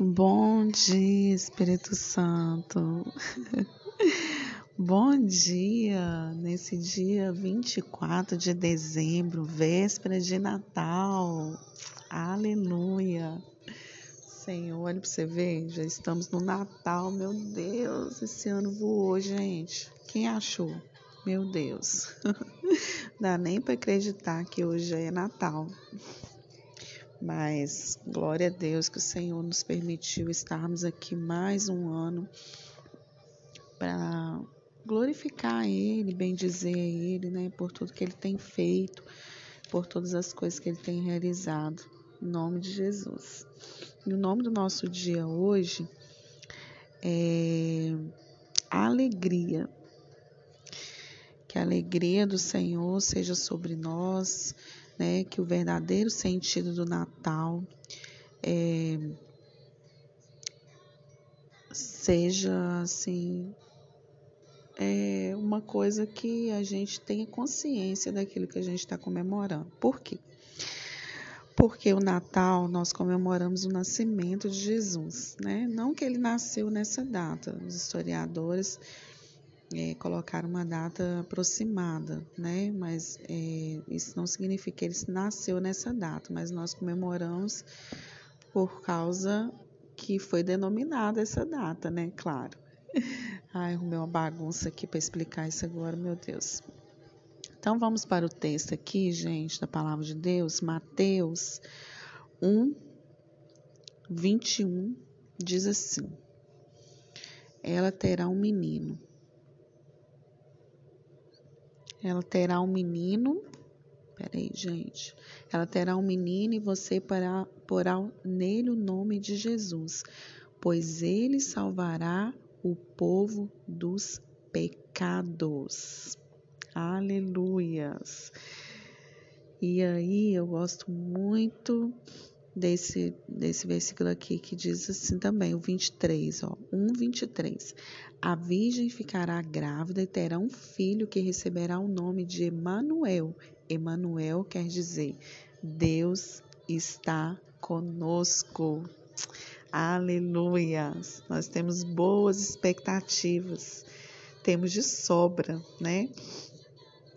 Bom dia, Espírito Santo. Bom dia, nesse dia 24 de dezembro, véspera de Natal. Aleluia. Senhor, olha para você ver, já estamos no Natal, meu Deus, esse ano voou, gente. Quem achou? Meu Deus. Dá nem para acreditar que hoje é Natal. Mas glória a Deus que o Senhor nos permitiu estarmos aqui mais um ano para glorificar Ele, bendizer Ele, né, por tudo que Ele tem feito, por todas as coisas que Ele tem realizado. Em nome de Jesus. E o nome do nosso dia hoje é alegria. Que a alegria do Senhor seja sobre nós, né? Que o verdadeiro sentido do Natal é, seja assim é uma coisa que a gente tenha consciência daquilo que a gente está comemorando. Por quê? Porque o Natal nós comemoramos o nascimento de Jesus, né? Não que ele nasceu nessa data. Os historiadores é, colocar uma data aproximada, né? Mas é, isso não significa que ele nasceu nessa data, mas nós comemoramos por causa que foi denominada essa data, né? Claro. Ai, arrumei uma bagunça aqui para explicar isso agora, meu Deus. Então vamos para o texto aqui, gente, da palavra de Deus, Mateus 1, 21, diz assim: Ela terá um menino ela terá um menino. Peraí, gente. Ela terá um menino e você porá, porá nele o nome de Jesus, pois ele salvará o povo dos pecados. Aleluias. E aí eu gosto muito desse, desse versículo aqui que diz assim também, o 23, ó, 1, 23. A virgem ficará grávida e terá um filho que receberá o nome de Emanuel. Emanuel quer dizer Deus está conosco. Aleluia! Nós temos boas expectativas, temos de sobra, né?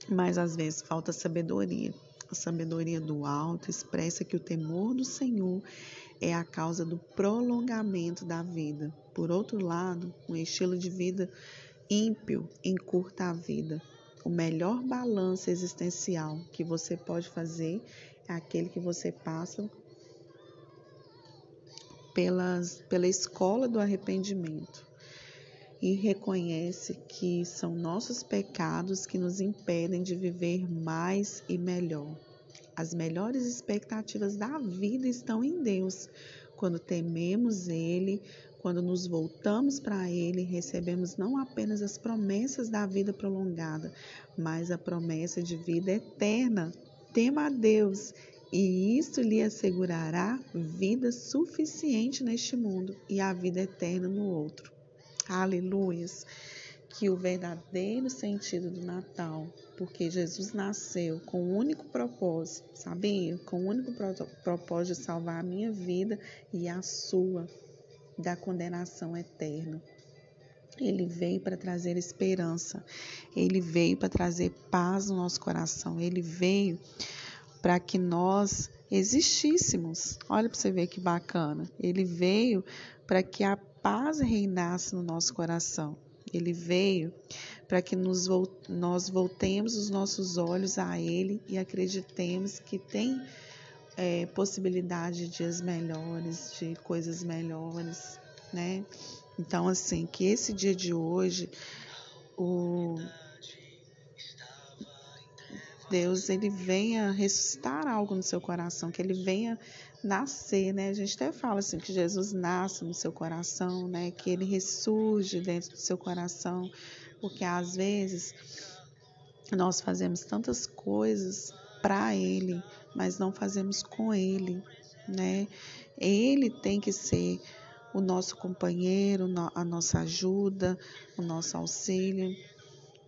Mas às vezes falta sabedoria. A sabedoria do alto expressa que o temor do Senhor é a causa do prolongamento da vida. Por outro lado, um estilo de vida ímpio encurta a vida. O melhor balanço existencial que você pode fazer é aquele que você passa pelas, pela escola do arrependimento e reconhece que são nossos pecados que nos impedem de viver mais e melhor. As melhores expectativas da vida estão em Deus. Quando tememos Ele, quando nos voltamos para Ele, recebemos não apenas as promessas da vida prolongada, mas a promessa de vida eterna. Tema a Deus e isso lhe assegurará vida suficiente neste mundo e a vida eterna no outro. Aleluias! que o verdadeiro sentido do Natal, porque Jesus nasceu com o único propósito, sabia? Com o único propósito de salvar a minha vida e a sua da condenação eterna. Ele veio para trazer esperança, ele veio para trazer paz no nosso coração, ele veio para que nós existíssemos. Olha para você ver que bacana. Ele veio para que a paz reinasse no nosso coração. Ele veio para que nos, nós voltemos os nossos olhos a Ele e acreditemos que tem é, possibilidade de dias melhores, de coisas melhores, né? Então, assim, que esse dia de hoje, o Deus ele venha ressuscitar algo no seu coração, que ele venha nascer, né? A gente até fala assim que Jesus nasce no seu coração, né? Que ele ressurge dentro do seu coração, porque às vezes nós fazemos tantas coisas para ele, mas não fazemos com ele, né? Ele tem que ser o nosso companheiro, a nossa ajuda, o nosso auxílio.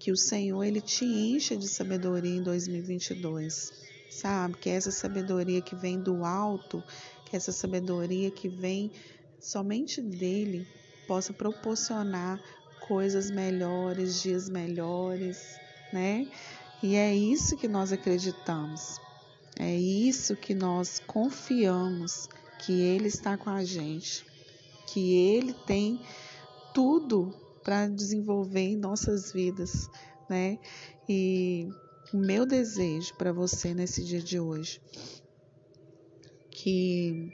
Que o Senhor ele te encha de sabedoria em 2022 sabe? Que é essa sabedoria que vem do alto, que é essa sabedoria que vem somente dele possa proporcionar coisas melhores, dias melhores, né? E é isso que nós acreditamos. É isso que nós confiamos que ele está com a gente, que ele tem tudo para desenvolver em nossas vidas, né? E o meu desejo para você nesse dia de hoje que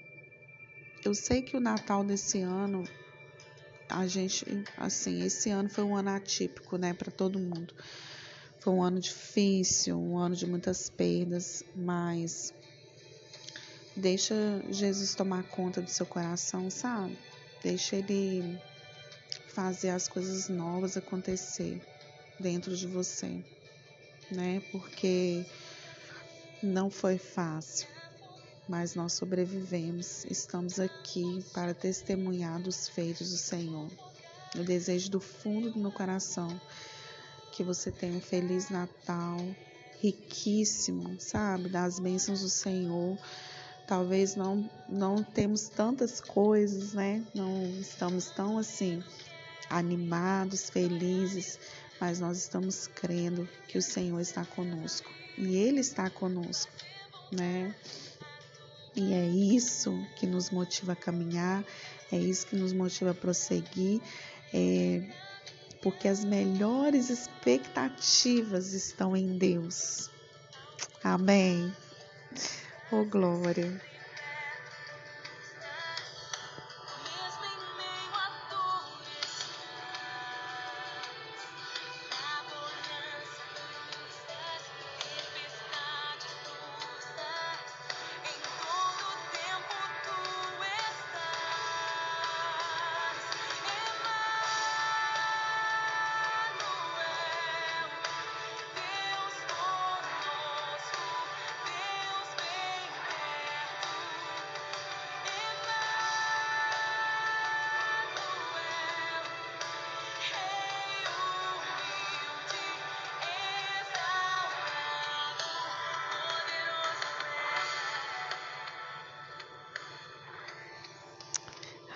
eu sei que o Natal desse ano a gente assim, esse ano foi um ano atípico, né, para todo mundo. Foi um ano difícil, um ano de muitas perdas, mas deixa Jesus tomar conta do seu coração, sabe? Deixa ele fazer as coisas novas acontecer dentro de você, né? Porque não foi fácil, mas nós sobrevivemos. Estamos aqui para testemunhar dos feitos do Senhor. Eu desejo do fundo do meu coração que você tenha um feliz Natal, riquíssimo, sabe, das bênçãos do Senhor. Talvez não não temos tantas coisas, né? Não estamos tão assim animados, felizes, mas nós estamos crendo que o Senhor está conosco e Ele está conosco, né? E é isso que nos motiva a caminhar, é isso que nos motiva a prosseguir, é, porque as melhores expectativas estão em Deus. Amém. Oh, glória.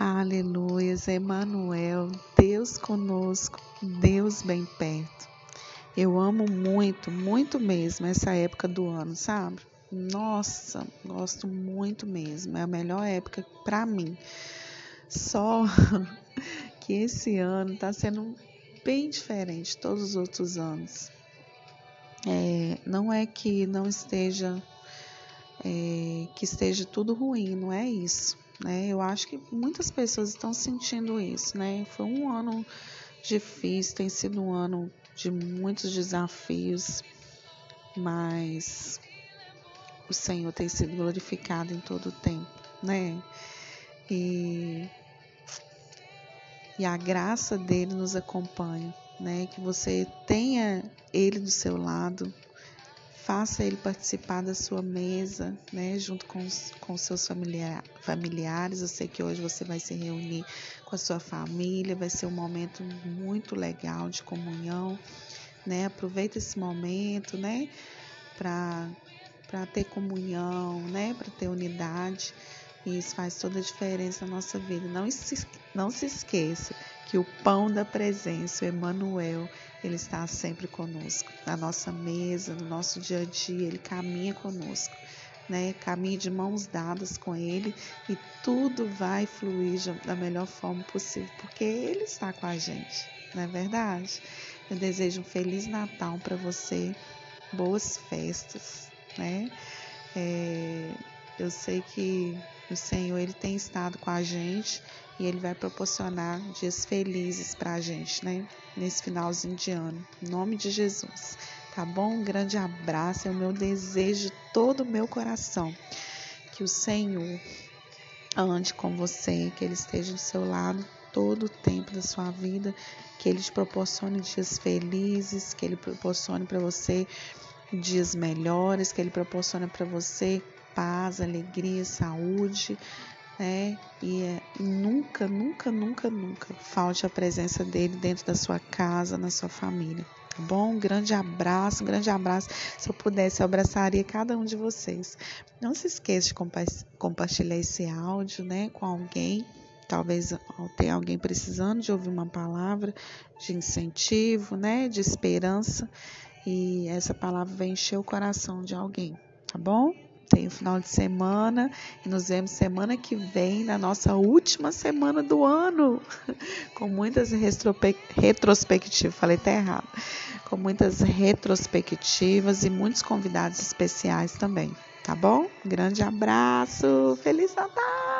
Aleluia, Emmanuel, Deus conosco, Deus bem perto. Eu amo muito, muito mesmo essa época do ano, sabe? Nossa, gosto muito mesmo. É a melhor época para mim. Só que esse ano está sendo bem diferente de todos os outros anos. É, não é que não esteja é, que esteja tudo ruim, não é isso. Né? Eu acho que muitas pessoas estão sentindo isso, né? Foi um ano difícil, tem sido um ano de muitos desafios, mas o Senhor tem sido glorificado em todo o tempo, né? E, e a graça dele nos acompanha, né? Que você tenha ele do seu lado, faça ele participar da sua mesa, né, junto com com seus familiar, familiares. Eu sei que hoje você vai se reunir com a sua família, vai ser um momento muito legal de comunhão, né? Aproveita esse momento, né, para para ter comunhão, né, para ter unidade. E isso faz toda a diferença na nossa vida. Não se, não se esqueça que o pão da presença, o Emmanuel, ele está sempre conosco, na nossa mesa, no nosso dia a dia, ele caminha conosco, né? Caminhe de mãos dadas com ele e tudo vai fluir da melhor forma possível, porque ele está com a gente, não é verdade? Eu desejo um feliz Natal para você, boas festas, né? É, eu sei que o Senhor ele tem estado com a gente e ele vai proporcionar dias felizes para a gente, né? Nesse finalzinho de ano. Em nome de Jesus. Tá bom? Um grande abraço. É o meu desejo de todo o meu coração. Que o Senhor ande com você, que Ele esteja do seu lado todo o tempo da sua vida, que Ele te proporcione dias felizes, que Ele proporcione para você dias melhores, que Ele proporcione para você paz, alegria, saúde, né? E é, nunca, nunca, nunca, nunca falte a presença dele dentro da sua casa, na sua família. Tá bom? Um grande abraço, um grande abraço. Se eu pudesse, eu abraçaria cada um de vocês. Não se esqueça de compa compartilhar esse áudio, né, com alguém Talvez tenha alguém precisando de ouvir uma palavra de incentivo, né, de esperança, e essa palavra vai encher o coração de alguém, tá bom? Tem o final de semana e nos vemos semana que vem, na nossa última semana do ano, com muitas retrospectivas, falei até errado, com muitas retrospectivas e muitos convidados especiais também, tá bom? grande abraço, Feliz Natal!